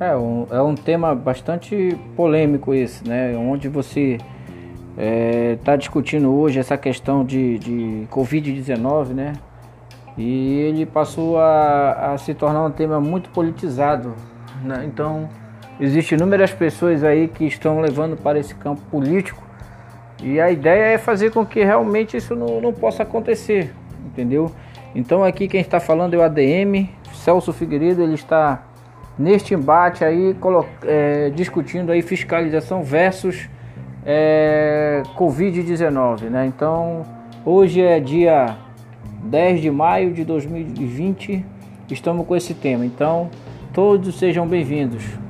É um, é um tema bastante polêmico esse, né? Onde você está é, tá discutindo hoje essa questão de, de Covid-19, né? E ele passou a, a, se tornar um tema muito politizado. Né? Então, existem inúmeras pessoas aí que estão levando para esse campo político. E a ideia é fazer com que realmente isso não, não possa acontecer, entendeu? Então aqui quem está falando é o ADM, Celso Figueiredo, ele está neste embate aí é, discutindo aí fiscalização versus é, Covid-19, né? Então, hoje é dia 10 de maio de 2020, estamos com esse tema. Então, todos sejam bem-vindos.